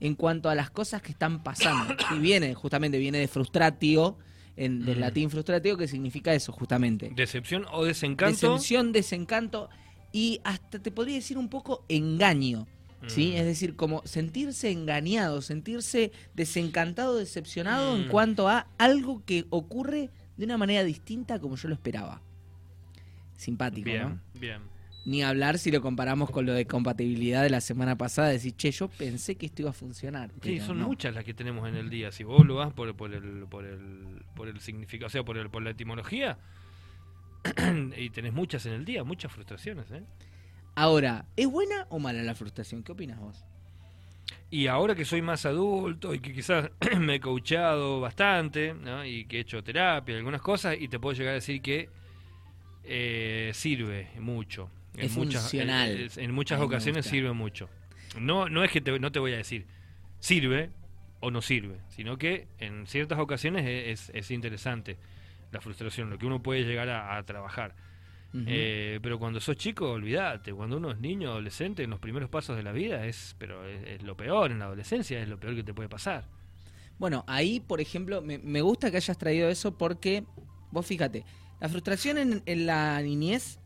en cuanto a las cosas que están pasando. Y viene, justamente, viene de frustratio, en, del Mm. latín frustratio, que significa eso, justamente. Decepción o desencanto. Decepción, desencanto y hasta te podría decir un poco engaño. ¿Sí? Mm. Es decir, como sentirse engañado, sentirse desencantado, decepcionado en Mm. cuanto a algo que ocurre de una manera distinta como yo lo esperaba. Simpático, Bien, ¿no? bien. Ni hablar si lo comparamos con lo de compatibilidad de la semana pasada, decir, che, yo pensé que esto iba a funcionar. Sí, son no. muchas las que tenemos en el día. Si vos lo vas por, por el por el por el significado, o sea, por el por la etimología, y tenés muchas en el día, muchas frustraciones, ¿eh? Ahora, ¿es buena o mala la frustración? ¿Qué opinas vos? Y ahora que soy más adulto y que quizás me he coachado bastante, ¿no? y que he hecho terapia y algunas cosas, y te puedo llegar a decir que eh, sirve mucho. Es muchas, funcional. en- en muchas me ocasiones sirve mucho. No, no es que te, no te voy a decir sirve o no sirve, sino que en ciertas ocasiones e, es, es interesante la frustración, lo que uno puede llegar a, a trabajar. Eh, pero cuando sos chico, olvídate. Cuando uno es niño, adolescente, en los primeros pasos de la vida, es, pero es, es lo peor. En la adolescencia es lo peor que te puede pasar. Bueno, ahí, por ejemplo, me, me gusta que hayas traído eso porque, vos fíjate, la frustración en, en la niñez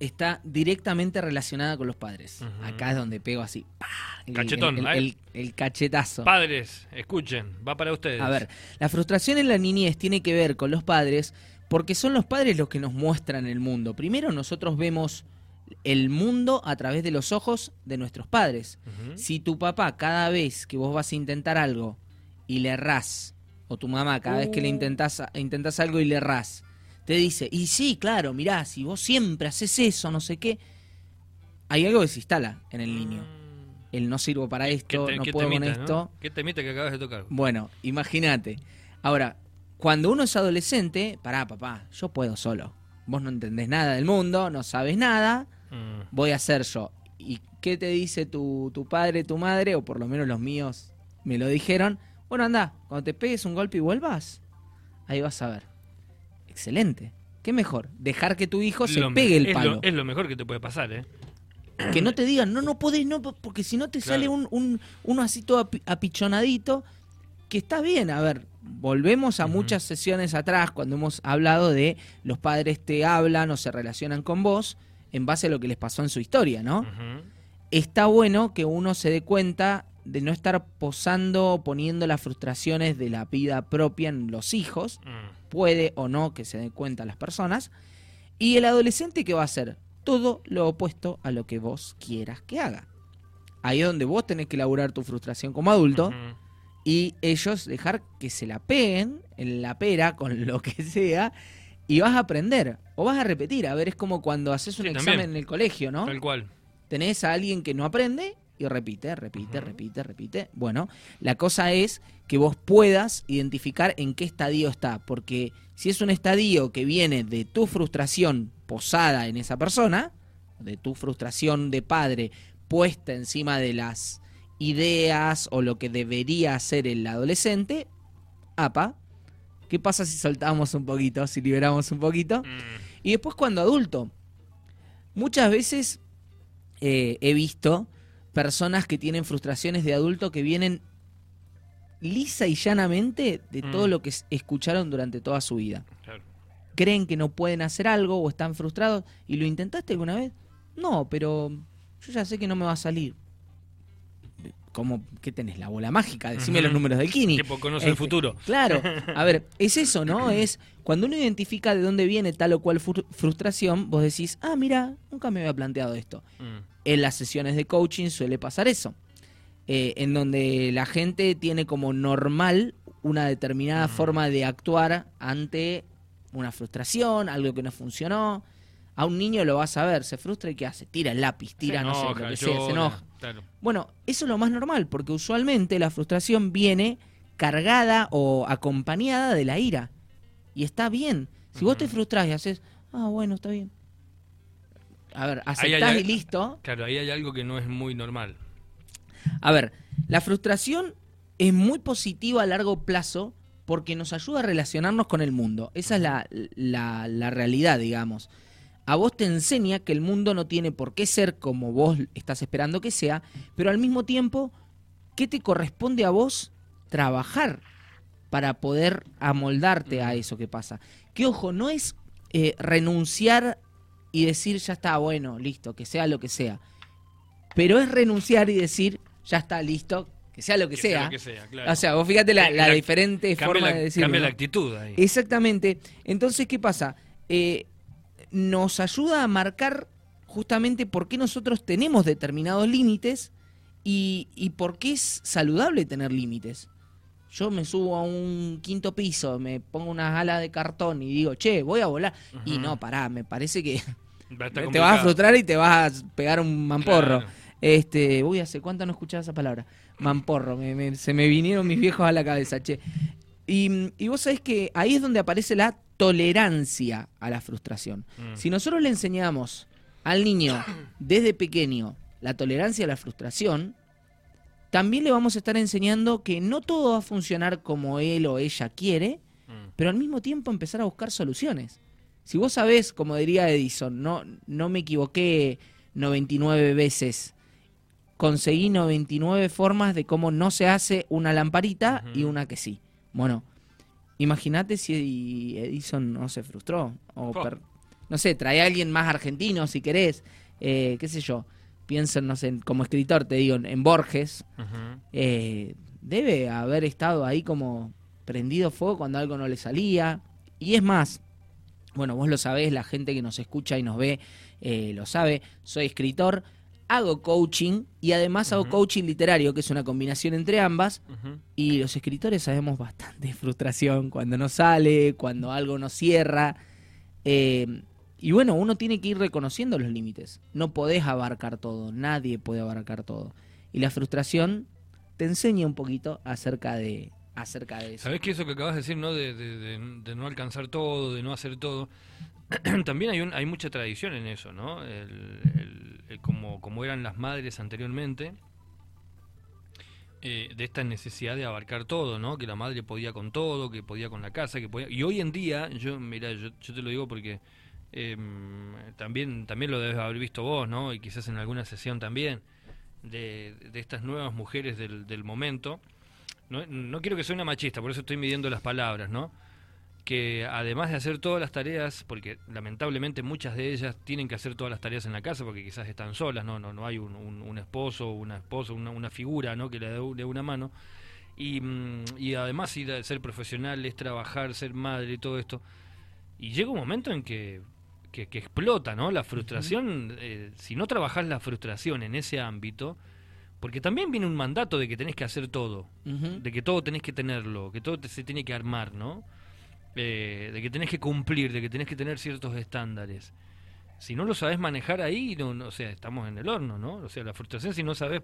está directamente relacionada con los padres. Acá es donde pego así. ¡pah! El, Cachetón, el, el- el cachetazo. Padres, escuchen, va para ustedes. A ver, la frustración en la niñez tiene que ver con los padres porque son los padres los que nos muestran el mundo. Primero nosotros vemos el mundo a través de los ojos de nuestros padres. Si tu papá cada vez que vos vas a intentar algo y le errás, o tu mamá cada vez que le Uh. intentás, intentás algo y le errás, te dice, y sí, claro, mirá, si vos siempre haces eso, no sé qué, hay algo que se instala en el niño. Mm. El no sirvo para ¿Qué esto, te- no puedo con esto. ¿no? ¿Qué temita que acabas de tocar? Bueno, imagínate. Ahora, cuando uno es adolescente, pará, papá, yo puedo solo. Vos no entendés nada del mundo, no sabes nada, Mm. voy a ser yo. ¿Y qué te dice tu, tu padre, tu madre, o por lo menos los míos me lo dijeron? Bueno, anda, cuando te pegues un golpe y vuelvas, ahí vas a ver. Excelente. ¿Qué mejor? Dejar que tu hijo se Lo pegue el es palo. Lo, es lo mejor que te puede pasar, ¿eh? Que no te digan, no, no podés, no, porque si no te Claro. sale un, un, uno así todo api- apichonadito, que está bien. A ver, volvemos a muchas sesiones atrás cuando hemos hablado de los padres te hablan o se relacionan con vos en base a lo que les pasó en su historia, ¿no? Está bueno que uno se dé cuenta de no estar posando, poniendo las frustraciones de la vida propia en los hijos, Mm. puede o no que se den cuenta las personas. Y el adolescente, ¿qué va a hacer? Todo lo opuesto a lo que vos quieras que haga. Ahí es donde vos tenés que elaborar tu frustración como adulto y ellos dejar que se la peguen en la pera con lo que sea y vas a aprender o vas a repetir. A ver, es como cuando haces un Sí, examen también. en el colegio, ¿no? Tal cual. tenés a alguien que no aprende y repite, repite, repite, repite. Bueno, la cosa es que vos puedas identificar en qué estadio está, porque si es un estadio que viene de tu frustración posada en esa persona, de tu frustración de padre puesta encima de las ideas o lo que debería hacer el adolescente, apa, ¿qué pasa si soltamos un poquito, si liberamos un poquito? Mm. Y después cuando adulto, muchas veces eh, he visto personas que tienen frustraciones de adulto que vienen lisa y llanamente de todo Mm. lo que es- escucharon durante toda su vida. Claro. Creen que no pueden hacer algo o están frustrados y lo intentaste alguna vez. No, pero yo ya sé que no me va a salir. ¿Cómo? ¿Qué tenés? ¿La bola mágica? Decime los números del Kini. Tipo, conoce el Este, futuro. Claro, a ver, es eso, ¿no? Es cuando uno identifica de dónde viene tal o cual fru- frustración, vos decís, ah, mira, nunca me había planteado esto. Mm. En las sesiones de coaching suele pasar eso, eh, en donde la gente tiene como normal una determinada Mm. forma de actuar ante una frustración, algo que no funcionó. A un niño lo vas a ver, se frustra y ¿qué hace? Tira el lápiz, tira, Se no sé, lo que sea, se enoja. Claro. Bueno, eso es lo más normal, porque usualmente la frustración viene cargada o acompañada de la ira. Y está bien. Si vos te frustrás y haces, ah, bueno, está bien. A ver, aceptás hay- y listo. Claro, ahí hay algo que no es muy normal. A ver, la frustración es muy positiva a largo plazo porque nos ayuda a relacionarnos con el mundo. Esa es la, la- la realidad, digamos. A vos te enseña que el mundo no tiene por qué ser como vos estás esperando que sea, pero al mismo tiempo, ¿qué te corresponde a vos trabajar para poder amoldarte a eso que pasa? Que ojo, no es eh, renunciar y decir ya está, bueno, listo, que sea lo que sea. Pero es renunciar y decir ya está, listo, que sea lo que, sea. O sea, vos fíjate la, diferente forma de decirlo. Cambia la actitud ahí. Exactamente. Entonces, ¿qué pasa? Eh, nos ayuda a marcar justamente por qué nosotros tenemos determinados límites y, y por qué es saludable tener límites. Yo me subo a un quinto piso, me pongo unas alas de cartón y digo, che, voy a volar. Y no, pará, me parece que te vas a frustrar y te vas a pegar un mamporro. Este, uy, ¿hace cuánto no escuchaba esa palabra? Mamporro, se me vinieron mis viejos a la cabeza, che. Y, y, vos sabés que ahí es donde aparece la tolerancia a la frustración. Mm. Si nosotros le enseñamos al niño desde pequeño la tolerancia a la frustración, también le vamos a estar enseñando que no todo va a funcionar como él o ella quiere, mm. pero al mismo tiempo empezar a buscar soluciones. Si vos sabés, como diría Edison, no, no me equivoqué 99 veces, conseguí 99 formas de cómo no se hace una lamparita y una que sí. Bueno, imagínate si Edison no se frustró. O no sé, trae a alguien más argentino si querés, eh, qué sé yo pienso, no sé, como escritor, te digo, en Borges, eh, debe haber estado ahí como prendido fuego cuando algo no le salía. Y es más, bueno, vos lo sabés, la gente que nos escucha y nos ve eh, lo sabe, soy escritor, hago coaching y además hago coaching literario, que es una combinación entre ambas. Y los escritores sabemos bastante frustración cuando no sale, cuando algo no cierra. Eh, y bueno, uno tiene que ir reconociendo los límites. No podés abarcar todo, nadie puede abarcar todo. Y la frustración te enseña un poquito acerca de, acerca de eso. ¿Sabés que eso que acabas de decir, no? De, no alcanzar todo, de no hacer todo. También hay, un, hay mucha tradición en eso, ¿no? como, como eran las madres anteriormente, eh, de esta necesidad de abarcar todo, ¿no? Que la madre podía con todo, que podía con la casa, que podía... Y hoy en día, yo, mira, yo, yo te lo digo porque eh, también, también lo debes haber visto vos, ¿no? Y quizás en alguna sesión también, de, de estas nuevas mujeres del, del momento. No, no, quiero que sea una machista, por eso estoy midiendo las palabras, ¿no? Que además de hacer todas las tareas, porque lamentablemente muchas de ellas tienen que hacer todas las tareas en la casa porque quizás están solas, no, no, no hay un, un, esposo, una esposa, una, una, figura, ¿no? Que le dé una mano. Y, mm, y además ir a ser profesional es trabajar, ser madre y todo esto. Y llega un momento en que que, explota, ¿no? La frustración, eh, si no trabajas la frustración en ese ámbito, porque también viene un mandato de que tenés que hacer todo, de que todo tenés que tenerlo, que todo se tiene que armar, ¿no? Eh, de que tenés que cumplir, de que tenés que tener ciertos estándares. Si no lo sabes manejar ahí, no, no, o sea, estamos en el horno, ¿no? O sea, la frustración si no sabes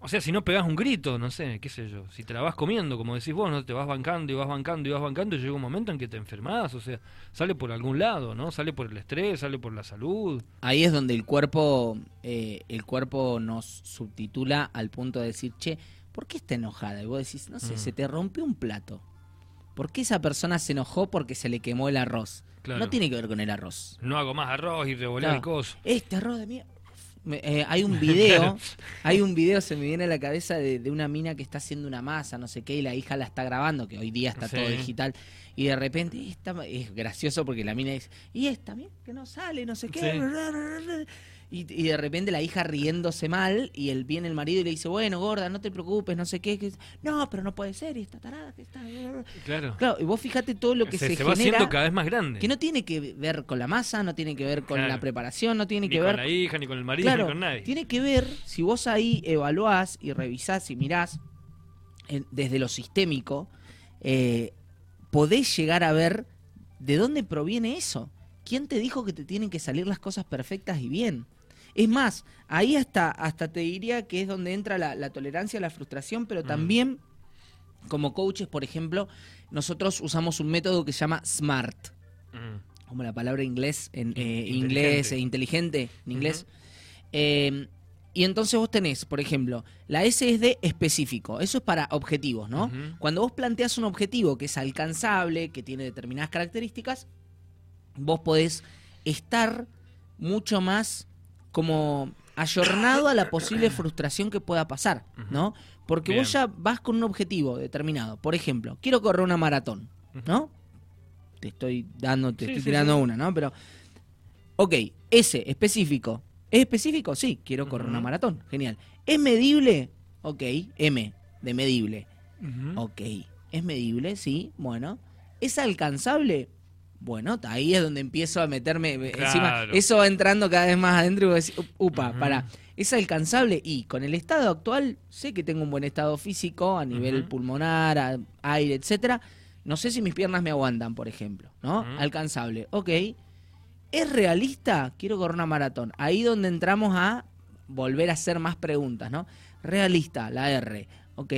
o sea, si no pegas un grito, no sé, qué sé yo. Si te la vas comiendo, como decís vos, no te vas bancando y vas bancando y vas bancando, y llega un momento en que te enfermas, o sea, sale por algún lado, ¿no? Sale por el estrés, sale por la salud. Ahí es donde el cuerpo, eh, el cuerpo nos subtitula al punto de decir, che, ¿por qué está enojada? Y vos decís, no sé, mm. se te rompió un plato. ¿Por qué esa persona se enojó porque se le quemó el arroz? No tiene que ver con el arroz. No hago más arroz y revolver el coso. Este arroz de mierda eh, hay un video, hay un video, se me viene a la cabeza de, una mina que está haciendo una masa, no sé qué, y la hija la está grabando, que hoy día está todo digital, y de repente esta, es gracioso porque la mina dice, y esta, mira, que no sale, no sé qué. Y, de repente la hija riéndose mal y él viene el marido y le dice, bueno, gorda, no te preocupes, no sé qué. no, pero no puede ser, y está tarada, que está... Claro. Claro, y vos fíjate todo lo que se, se, se va haciendo cada vez más grande. Que no tiene que ver con la masa, no tiene que ver con la preparación, no tiene que ver... con la hija, ni con el marido, ni con nadie. Tiene que ver, si vos ahí evaluás y revisás y mirás desde lo sistémico, eh, podés llegar a ver de dónde proviene eso. ¿Quién te dijo que te tienen que salir las cosas perfectas y bien? Es más, ahí hasta, hasta te diría que es donde entra la, tolerancia a la frustración, pero mm. también como coaches, por ejemplo, nosotros usamos un método que se llama SMART. Mm. Como la palabra inglés, en eh, inglés e inteligente en inglés. Em, y entonces vos tenés, por ejemplo, la S es de específico, eso es para objetivos, ¿no? Cuando vos planteas un objetivo que es alcanzable, que tiene determinadas características, vos podés estar mucho más como ayornado a la posible frustración que pueda pasar, ¿no? Porque vos ya vas con un objetivo determinado. Por ejemplo, quiero correr una maratón, ¿no? Te estoy dando, te estoy tirando una, ¿no? Pero, ok, ese específico. ¿Es específico? Sí, quiero correr una maratón. Genial. ¿Es medible? Ok, M, de medible. Ok, ¿es medible? Sí, bueno. ¿Es alcanzable? Bueno, ahí es donde empiezo a meterme eh, encima. Eso va entrando cada vez más adentro y upa, para. ¿Es alcanzable? Y con el estado actual, sé que tengo un buen estado físico a nivel pulmonar, aire, etcétera. No sé si mis piernas me aguantan, por ejemplo, ¿no? Alcanzable. Ok. ¿Es realista? Quiero correr una maratón. Ahí donde entramos a volver a hacer más preguntas, ¿no? Realista, la R. Ok.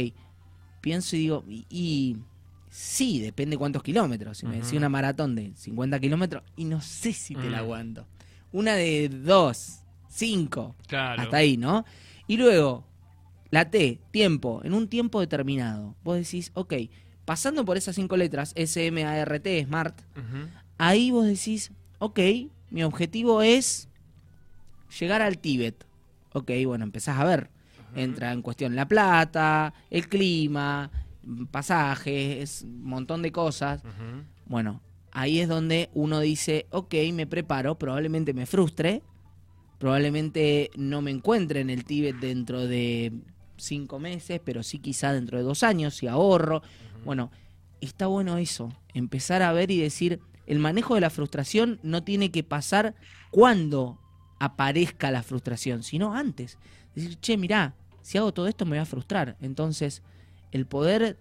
Pienso y digo, y Sí, depende cuántos kilómetros. Si me decía una maratón de 50 kilómetros, y no sé si te la mm. aguanto. Una de 2, 5. Hasta ahí, ¿no? Y luego, la T, tiempo, en un tiempo determinado. Vos decís, ok, pasando por esas cinco letras, S, M, A, R, T, Smart, ahí vos decís, ok, mi objetivo es llegar al Tíbet. Ok, bueno, empezás a ver. Entra en cuestión la plata, el clima, pasajes, un montón de cosas. Bueno, ahí es donde uno dice, ok, me preparo, probablemente me frustre, probablemente no me encuentre en el Tíbet dentro de cinco meses, pero sí quizá dentro de dos años, si ahorro. Bueno, está bueno eso, empezar a ver y decir, el manejo de la frustración no tiene que pasar cuando aparezca la frustración, sino antes. Decir, che, mirá, si hago todo esto me voy a frustrar. Entonces, el poder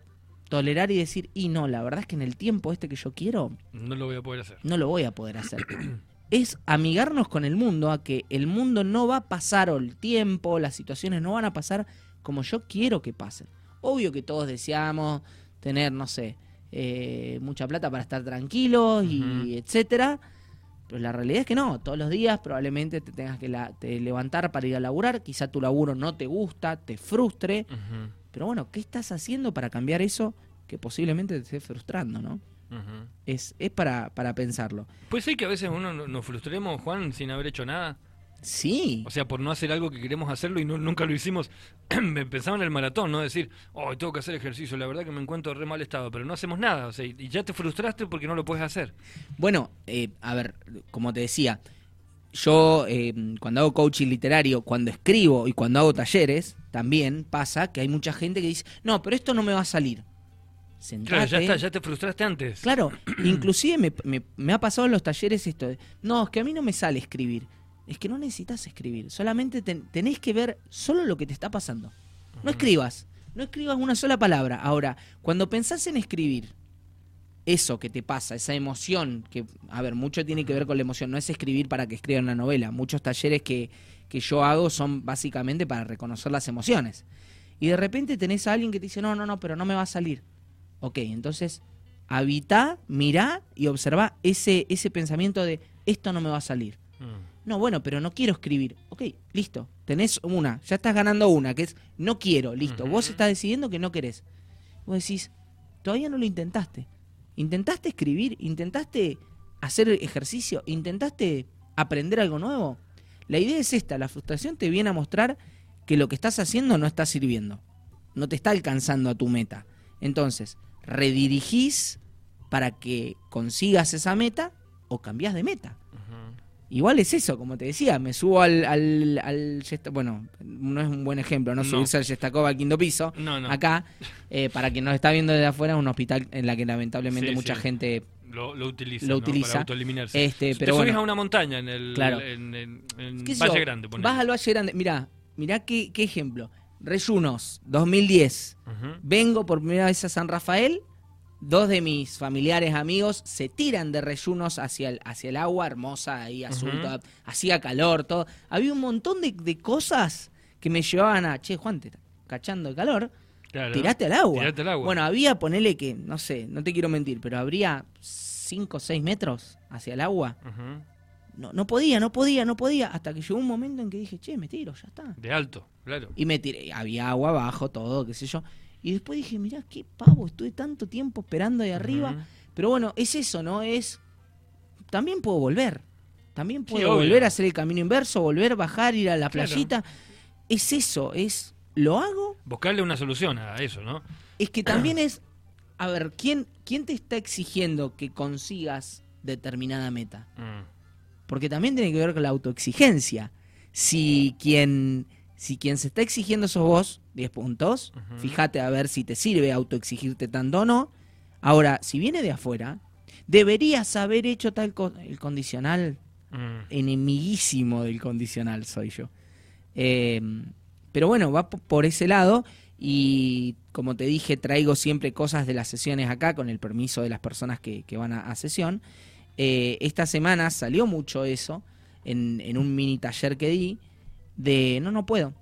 tolerar y decir, y no, la verdad es que en el tiempo este que yo quiero... No lo voy a poder hacer. No lo voy a poder hacer. es amigarnos con el mundo, a que el mundo no va a pasar, o el tiempo, las situaciones no van a pasar como yo quiero que pasen. Obvio que todos deseamos tener, no sé, eh, mucha plata para estar tranquilos y etcétera. Pero la realidad es que no, todos los días probablemente te tengas que levantar para ir a laburar, quizá tu laburo no te gusta, te frustre, pero bueno, ¿qué estás haciendo para cambiar eso que posiblemente te esté frustrando, no? Es, es para, para pensarlo. Puede ser que a veces uno nos frustremos, Juan, sin haber hecho nada. Sí. O sea, por no hacer algo que queremos hacerlo y nunca lo hicimos. Pensaba en el maratón, ¿no? Decir, oh, tengo que hacer ejercicio, la verdad que me encuentro re mal estado, pero no hacemos nada. O sea, y ya te frustraste porque no lo puedes hacer. Bueno, eh, a ver, como te decía, yo eh, cuando hago coaching literario, cuando escribo y cuando hago talleres, también pasa que hay mucha gente que dice, no, pero esto no me va a salir. Claro, ya está, ya te frustraste antes. Claro, inclusive me, ha pasado en los talleres esto de, no, es que a mí no me sale escribir. Es que no necesitas escribir, solamente tenés que ver solo lo que te está pasando. No escribas, no escribas una sola palabra. Ahora, cuando pensás en escribir, eso que te pasa, esa emoción, que, a ver, mucho tiene que ver con la emoción, no es escribir para que escriban una novela, muchos talleres que, que yo hago son básicamente para reconocer las emociones. Y de repente tenés a alguien que te dice, no, no, no, pero no me va a salir. Ok, entonces habita, mirá y observa ese, ese pensamiento de, esto no me va a salir. Mm. No, bueno, pero no quiero escribir. Ok, listo, tenés una, ya estás ganando una, que es, no quiero, listo. Vos estás decidiendo que no querés. Vos decís, todavía no lo intentaste ¿Intentaste escribir? ¿Intentaste hacer ejercicio? ¿Intentaste aprender algo nuevo? La idea es esta, la frustración te viene a mostrar que lo que estás haciendo no está sirviendo, no te está alcanzando a tu meta. Entonces, redirigís para que consigas esa meta o cambiás de meta. Igual es eso, como te decía, me subo al, al, bueno, no es un buen ejemplo, no, subirse al Yestakov al quinto piso, acá, eh, para quien nos está viendo desde afuera, es un hospital en la que lamentablemente mucha gente lo, utiliza, lo utiliza. para Este, pero te subís a una montaña en el Valle Grande. Vas al Valle Grande, mirá, mirá qué, qué ejemplo. Reyunos, 2010. Vengo por primera vez a San Rafael dos de mis familiares amigos se tiran de reyunos hacia el, hacia el agua, hermosa ahí, azul, hacía calor, todo. Había un montón de, cosas que me llevaban a, che, Juan, te cachando el calor, tirate al agua. al agua. Bueno, había, ponele que, no sé, no te quiero mentir, pero habría 5 o 6 metros hacia el agua. No, no podía, no podía, no podía, hasta que llegó un momento en que dije, che, me tiro, ya está. De alto, claro. Y me tiré, había agua abajo, todo, qué sé yo. Y después dije, mirá, qué pavo, estuve tanto tiempo esperando ahí arriba. Pero bueno, es eso, ¿no? Es. También puedo volver. también Sí, puedo obvio. volver a hacer el camino inverso, volver, bajar, ir a la Claro. playita. Es eso, es, ¿lo hago? Buscarle una solución a eso, ¿no? Es que también es, a ver, ¿quién, ¿quién te está exigiendo que consigas determinada meta? Mm. Porque también tiene que ver con la autoexigencia. Si quien, si quien se está exigiendo sos vos, 10 puntos, fíjate a ver si te sirve autoexigirte tanto o no. Ahora, si viene de afuera, deberías haber hecho tal co- el condicional Mm. enemiguísimo del condicional soy yo. Eh, pero bueno, va por ese lado y como te dije, traigo siempre cosas de las sesiones acá con el permiso de las personas que, que van a, a sesión. Eh, esta semana salió mucho eso en, en un mini taller que di de no, no puedo.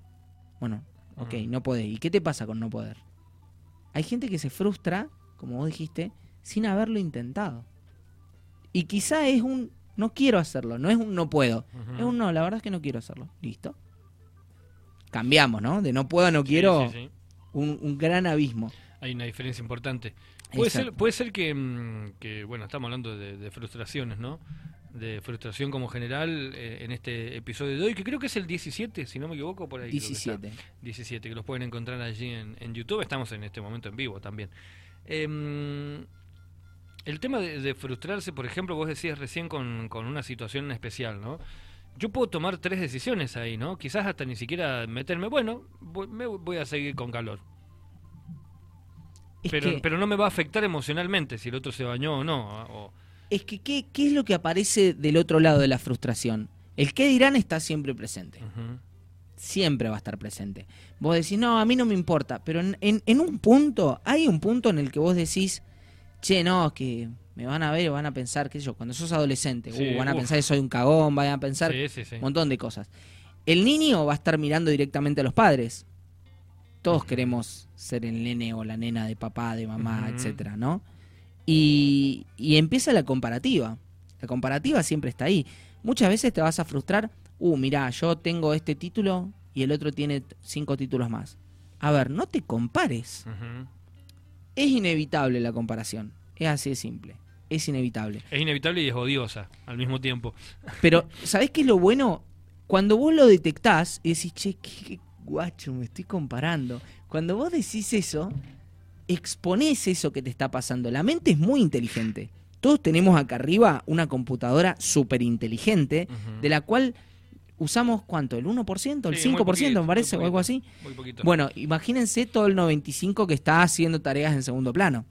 Bueno, ok, Ujú. no podés. ¿Y qué te pasa con no poder? Hay gente que se frustra, como vos dijiste, sin haberlo intentado. Y quizá es un no quiero hacerlo, no es un no puedo. Es un no, la verdad es que no quiero hacerlo. Listo. Cambiamos, ¿no? De no puedo a no Sí, quiero, sí, sí. Un, un gran abismo. Hay una diferencia importante. Puede ser, puede ser que, mm, que, bueno, estamos hablando de, de frustraciones, ¿no? De frustración como general eh, en este episodio de hoy, que creo que es el 17, si no me equivoco, por ahí. creo que está. 17. 17, que los pueden encontrar allí en, en YouTube. Estamos en este momento en vivo también. Em, el tema de, de frustrarse, por ejemplo, vos decías recién con, con una situación especial, ¿no? Yo puedo tomar tres decisiones ahí, ¿no? Quizás hasta ni siquiera meterme, bueno, voy, me voy a seguir con calor. Pero, que, pero no me va a afectar emocionalmente si el otro se bañó o no. o- es que ¿qué, ¿qué es lo que aparece del otro lado de la frustración? El qué dirán está siempre presente. Siempre va a estar presente. Vos decís, no, a mí no me importa. Pero en, en- en un punto, hay un punto en el que vos decís, che, no, que me van a ver y van a pensar, qué sé yo, cuando sos adolescente, Sí, uh, van a uf. pensar que soy un cagón, van a pensar Sí, sí, sí. un montón de cosas. El niño va a estar mirando directamente a los padres. Todos queremos ser el nene o la nena de papá, de mamá, etcétera, ¿no? Y, y empieza la comparativa. La comparativa siempre está ahí. Muchas veces te vas a frustrar. Uh, mirá, yo tengo este título y el otro tiene cinco títulos más. A ver, no te compares. Es inevitable la comparación. Es así de simple. Es inevitable. Es inevitable y es odiosa al mismo tiempo. Pero, ¿sabés qué es lo bueno? Cuando vos lo detectás y decís, che, qué, qué guacho, me estoy comparando. Cuando vos decís eso, exponés eso que te está pasando. La mente es muy inteligente. Todos tenemos acá arriba una computadora súper inteligente, de la cual usamos, ¿cuánto? ¿El 1%? ¿El Sí, muy 5% poquito, me parece? ¿O algo así? Muy poquito. Bueno, imagínense todo el 95% que está haciendo tareas en segundo plano.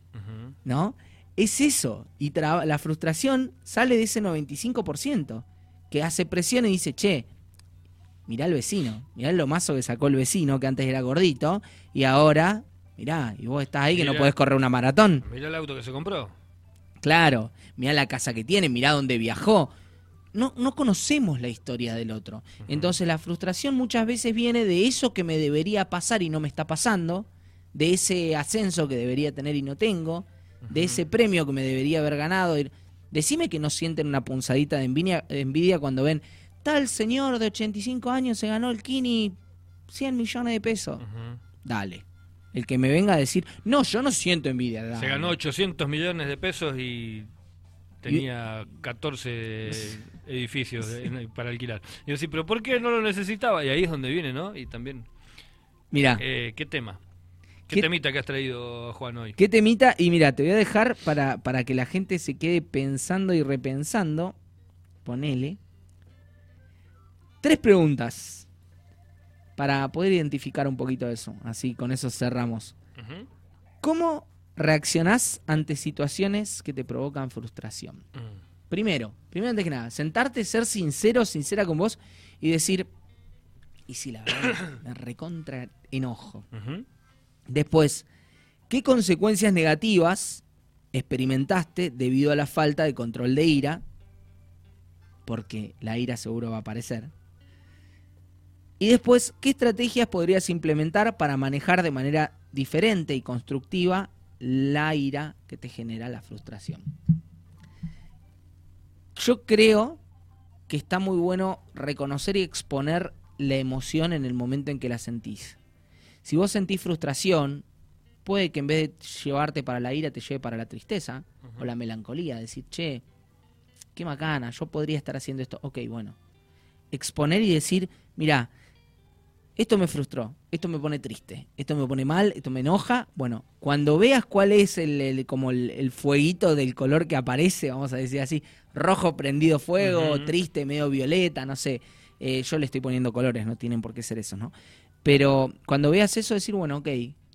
¿no? Es eso. Y la frustración sale de ese 95%, que hace presión y dice, che, mirá al vecino, mirá lo mazo que sacó el vecino, que antes era gordito, y ahora, mirá, y vos estás ahí que no podés correr una maratón. Mirá el auto que se compró. Claro, mirá la casa que tiene, mirá dónde viajó. No, no conocemos la historia del otro. Entonces la frustración muchas veces viene de eso que me debería pasar y no me está pasando, de ese ascenso que debería tener y no tengo, de ese premio que me debería haber ganado. Decime que no sienten una punzadita de envidia, de envidia cuando ven, tal señor de 85 años se ganó el Kini 100 millones de pesos. Dale. El que me venga a decir, no, yo no siento envidia. Se ganó 800 millones de pesos y tenía 14 edificios para alquilar. Y yo sí, pero ¿por qué no lo necesitaba? Y ahí es donde viene, ¿no? Y también, Mirá. eh, ¿qué tema? ¿Qué, ¿Qué- temita que has traído, Juan, hoy? ¿Qué temita? Y mira, te voy a dejar para, para que la gente se quede pensando y repensando. Ponele. Tres preguntas. Para poder identificar un poquito eso. Así, con eso cerramos. ¿Cómo reaccionás ante situaciones que te provocan frustración? Mm. Primero, primero antes que nada, sentarte, ser sincero, sincera con vos y decir, y si la verdad, me recontra enojo. Después, ¿qué consecuencias negativas experimentaste debido a la falta de control de ira? Porque la ira seguro va a aparecer. Y después, ¿qué estrategias podrías implementar para manejar de manera diferente y constructiva la ira que te genera la frustración? Yo creo que está muy bueno reconocer y exponer la emoción en el momento en que la sentís. Si vos sentís frustración, puede que en vez de llevarte para la ira te lleve para la tristeza o la melancolía. Decir, che, qué macana, yo podría estar haciendo esto. Ok, bueno. Exponer y decir, mira, esto me frustró, esto me pone triste, esto me pone mal, esto me enoja. Bueno, cuando veas cuál es el, como el, fueguito del color que aparece, vamos a decir así, rojo prendido fuego, triste, medio violeta, no sé. Eh, yo le estoy poniendo colores, no tienen por qué ser eso, ¿no? Pero cuando veas eso, decir, bueno, ok,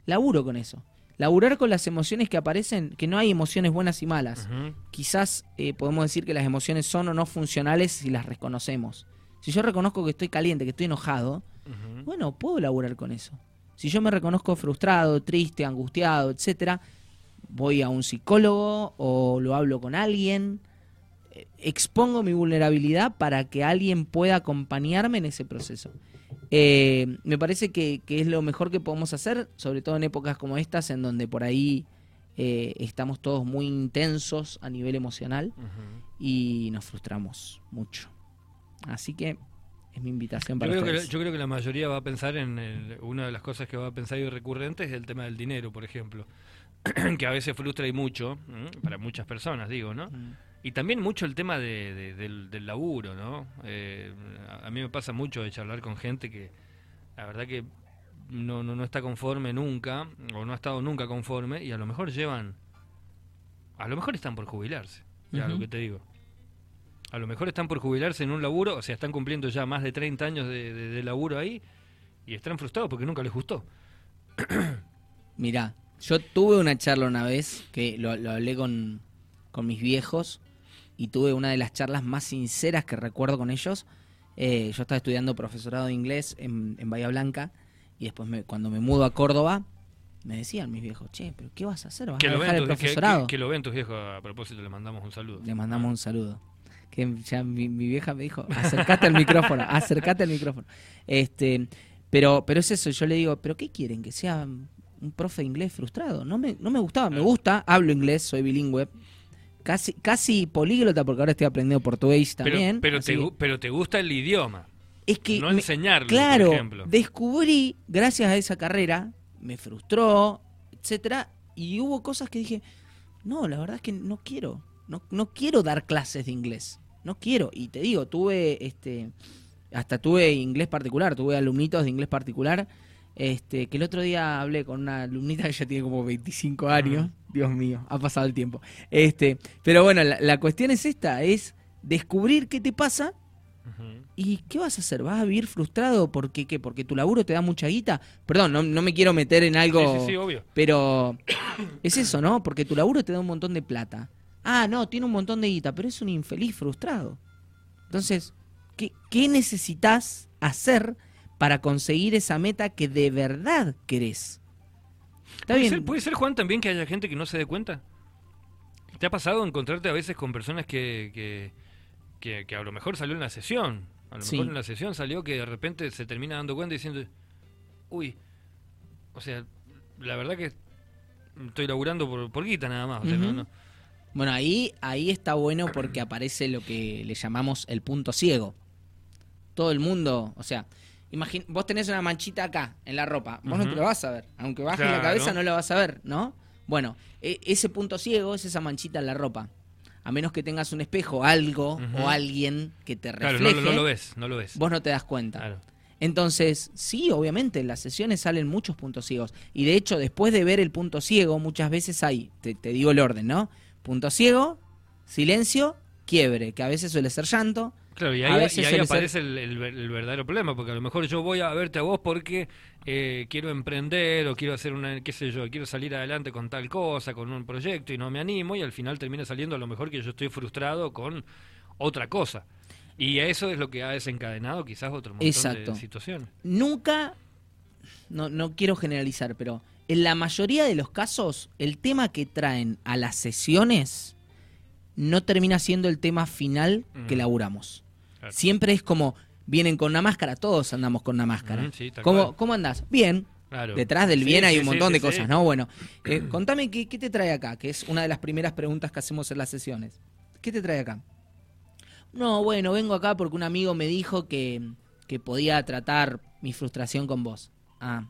laburo con eso. Laburar con las emociones que aparecen, que no hay emociones buenas y malas. Quizás eh, podemos decir que las emociones son o no funcionales si las reconocemos. Si yo reconozco que estoy caliente, que estoy enojado, bueno, puedo laburar con eso. Si yo me reconozco frustrado, triste, angustiado, etcétera, voy a un psicólogo o lo hablo con alguien, eh, expongo mi vulnerabilidad para que alguien pueda acompañarme en ese proceso. Eh, me parece que, es lo mejor que podemos hacer, sobre todo en épocas como estas, en donde por ahí eh, estamos todos muy intensos a nivel emocional y nos frustramos mucho. Así que es mi invitación para yo creo Que, yo creo que la mayoría va a pensar en una de las cosas que va a pensar y recurrente es el tema del dinero, por ejemplo, que a veces frustra y mucho, para muchas personas, digo, ¿no? Mm. Y también mucho el tema de, del, laburo, ¿no? Eh, a mí me pasa mucho de charlar con gente que la verdad que no, no, no está conforme nunca, o no ha estado nunca conforme, y a lo mejor llevan, a lo mejor están por jubilarse, ya lo que te digo. A lo mejor están por jubilarse en un laburo, o sea, están cumpliendo ya más de 30 años de, de laburo ahí, y están frustrados porque nunca les gustó. Mirá, yo tuve una charla una vez que lo, lo hablé con, con mis viejos y tuve una de las charlas más sinceras que recuerdo con ellos. Eh, yo estaba estudiando profesorado de inglés en, Bahía Blanca y después cuando me mudo a Córdoba me decían mis viejos, che, pero ¿qué vas a hacer? ¿Vas a dejar el profesorado? Que, lo ven tus viejos, a propósito le mandamos un saludo. Le mandamos un saludo. Que ya mi, vieja me dijo, acercate al micrófono, acercate al micrófono. Este, pero, pero es eso, yo le digo, ¿pero qué quieren? Que sea un profe de inglés frustrado. No me, no me gustaba, me gusta, hablo inglés, soy bilingüe, casi, casi políglota porque ahora estoy aprendiendo portugués también. Pero, te, pero te gusta el idioma. Es que no enseñarlo, claro, por ejemplo. descubrí gracias a esa carrera, me frustró, etcétera, y hubo cosas que dije, no, la verdad es que no quiero, no, no quiero dar clases de inglés, no quiero. Y te digo, tuve este, hasta tuve inglés particular, tuve alumnitos de inglés particular este, que el otro día hablé con una alumnita que ya tiene como 25 años. Dios mío, ha pasado el tiempo. Este, pero bueno, la, cuestión es esta, es descubrir qué te pasa ¿Y qué vas a hacer? ¿Vas a vivir frustrado porque qué? ¿Porque tu laburo te da mucha guita? Perdón, no, no me quiero meter en algo. Sí, sí, obvio. Pero es eso, ¿no? Porque tu laburo te da un montón de plata. Ah, no, tiene un montón de guita, pero es un infeliz frustrado. Entonces, ¿qué, qué necesitas hacer para conseguir esa meta que de verdad querés. ¿Puede, Ser, ¿Puede ser, Juan, también que haya gente que no se dé cuenta? ¿Te ha pasado encontrarte a veces con personas que, que, que, a lo mejor salió en la sesión? A lo mejor en la sesión salió que de repente se termina dando cuenta diciendo, uy, o sea, la verdad que estoy laburando por, por guita nada más. Bueno, ahí, ahí está bueno porque aparece lo que le llamamos el punto ciego. Todo el mundo, o sea, vos tenés una manchita acá, en la ropa. Vos no te lo vas a ver. Aunque bajes la cabeza, no lo vas a ver, ¿no? Bueno, e, ese punto ciego es esa manchita en la ropa. A menos que tengas un espejo, algo o alguien que te refleje. Claro, no, lo ves, no lo ves. Vos no te das cuenta. Entonces, sí, obviamente, en las sesiones salen muchos puntos ciegos. Y de hecho, después de ver el punto ciego, muchas veces hay, te, te digo el orden, ¿no? Punto ciego, silencio, quiebre, que a veces suele ser llanto, Claro, y ahí, aparece el, verdadero problema, porque a lo mejor yo voy a verte a vos porque eh, quiero emprender o quiero hacer una, qué sé yo, quiero salir adelante con tal cosa, con un proyecto y no me animo y al final termina saliendo a lo mejor que yo estoy frustrado con otra cosa. Y eso es lo que ha desencadenado quizás otro montón de situaciones. Nunca, no, no quiero generalizar, pero en la mayoría de los casos el tema que traen a las sesiones no termina siendo el tema final que laburamos. Siempre es como, vienen con una máscara, todos andamos con una máscara. ¿Cómo, ¿Cómo, andás? Bien. Detrás del bien hay un montón de cosas, ¿no? Bueno, eh, contame qué, te trae acá, que es una de las primeras preguntas que hacemos en las sesiones. ¿Qué te trae acá? No, bueno, vengo acá porque un amigo me dijo que, que podía tratar mi frustración con vos. Ah.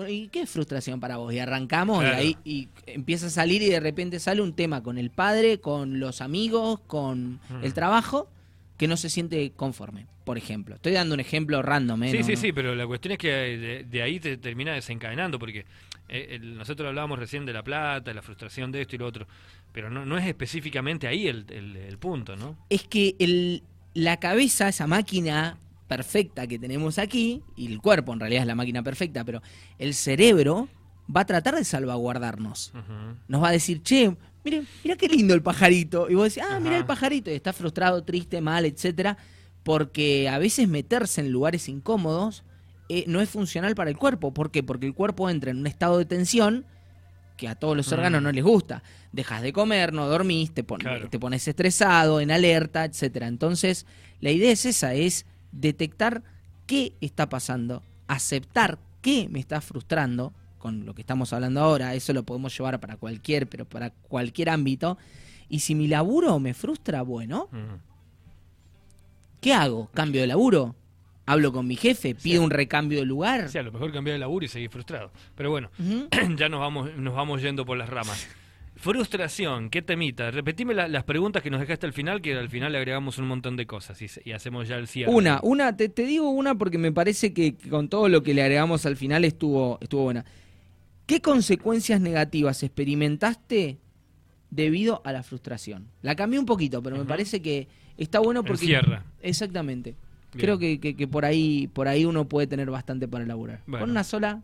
Bueno, ¿y qué frustración para vos? Y arrancamos Claro. y ahí y empieza a salir y de repente sale un tema con el padre, con los amigos, con el trabajo, que no se siente conforme, por ejemplo. Estoy dando un ejemplo random, ¿eh? Sí, No- sí, no- sí, pero la cuestión es que de, de ahí te termina desencadenando, porque eh, el- nosotros hablábamos recién de la plata, la frustración de esto y lo otro, pero no, no es específicamente ahí el, el- el punto, ¿no? Es que el, la cabeza, esa máquina perfecta que tenemos aquí, y el cuerpo en realidad es la máquina perfecta, pero el cerebro va a tratar de salvaguardarnos. Nos va a decir, che, mire, mira qué lindo el pajarito. Y vos decís, ah, mira el pajarito. Y está frustrado, triste, mal, etcétera. Porque a veces meterse en lugares incómodos eh, no es funcional para el cuerpo. ¿Por qué? Porque el cuerpo entra en un estado de tensión que a todos los órganos Mm. no les gusta. Dejas de comer, no dormís, te, pon- Claro. te pones estresado, en alerta, etcétera. Entonces, la idea es esa, es detectar qué está pasando, aceptar qué me está frustrando con lo que estamos hablando ahora, eso lo podemos llevar para cualquier, pero para cualquier ámbito. Y si mi laburo me frustra, bueno, Ujú. ¿qué hago? ¿Cambio de laburo? ¿Hablo con mi jefe? ¿Pido un recambio de lugar? Sí, a lo mejor cambiar de laburo y seguir frustrado. Pero bueno, ya nos vamos, nos vamos yendo por las ramas. Frustración, ¿qué temita? Repetime la- las preguntas que nos dejaste al final, que al final le agregamos un montón de cosas y, hacemos ya el cierre. Una, una, te, te digo una porque me parece que, con todo lo que le agregamos al final estuvo, estuvo buena. ¿Qué consecuencias negativas experimentaste debido a la frustración? La cambié un poquito, pero me parece que está bueno porque... Encierra. Exactamente. Bien. Creo que, que- que por ahí por ahí uno puede tener bastante para elaborar. Bueno. Con una sola.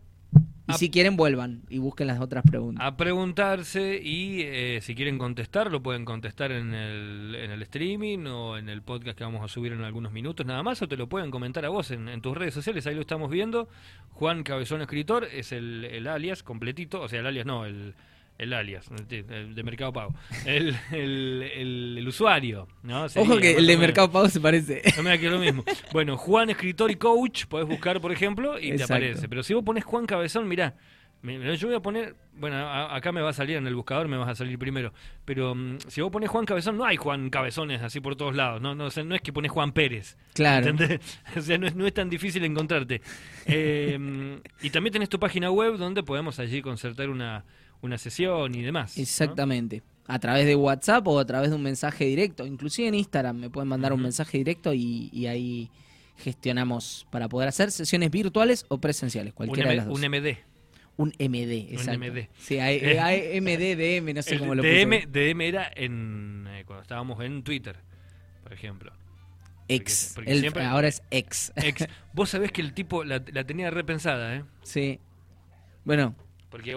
Y A- si quieren, vuelvan y busquen las otras preguntas. A preguntarse y eh, si quieren contestar, lo pueden contestar en el, en el streaming o en el podcast que vamos a subir en algunos minutos nada más, o te lo pueden comentar a vos en, en tus redes sociales, ahí lo estamos viendo. Juan Cabezón Escritor es el, el alias completito, o sea, el alias no, el, el alias el, de Mercado Pago, el, el, el- el usuario. ¿no? Sería Ojo que el de. Mercado Pago se parece. No me da que lo mismo. Bueno, Juan Escritor y Coach, podés buscar, por ejemplo, y Exacto. te aparece. Pero si vos pones Juan Cabezón, mirá, yo voy a poner, bueno, a- acá me va a salir en el buscador, me vas a salir primero. Pero mm, si vos pones Juan Cabezón, no hay Juan Cabezones así por todos lados. No, no, o sea, no es que pones Juan Pérez. Claro. ¿entendés? O sea, no es, no es tan difícil encontrarte. Eh, y también tenés tu página web donde podemos allí concertar una, una sesión y demás. ¿no? Exactamente. A través de WhatsApp o a través de un mensaje directo. Inclusive en Instagram me pueden mandar un mensaje directo y, y ahí gestionamos para poder hacer sesiones virtuales o presenciales, Un, cualquiera de las dos. un MD. Un MD, exacto. MD. Sí, hay, Eh. hay MD, DM, no sé El cómo lo DM, puso. DM era en, eh, cuando estábamos en Twitter, por ejemplo. Ex. porque El- siempre- ahora es ex. Ex. Vos sabés que el tipo la, la tenía repensada, ¿eh? sí. Bueno, Porque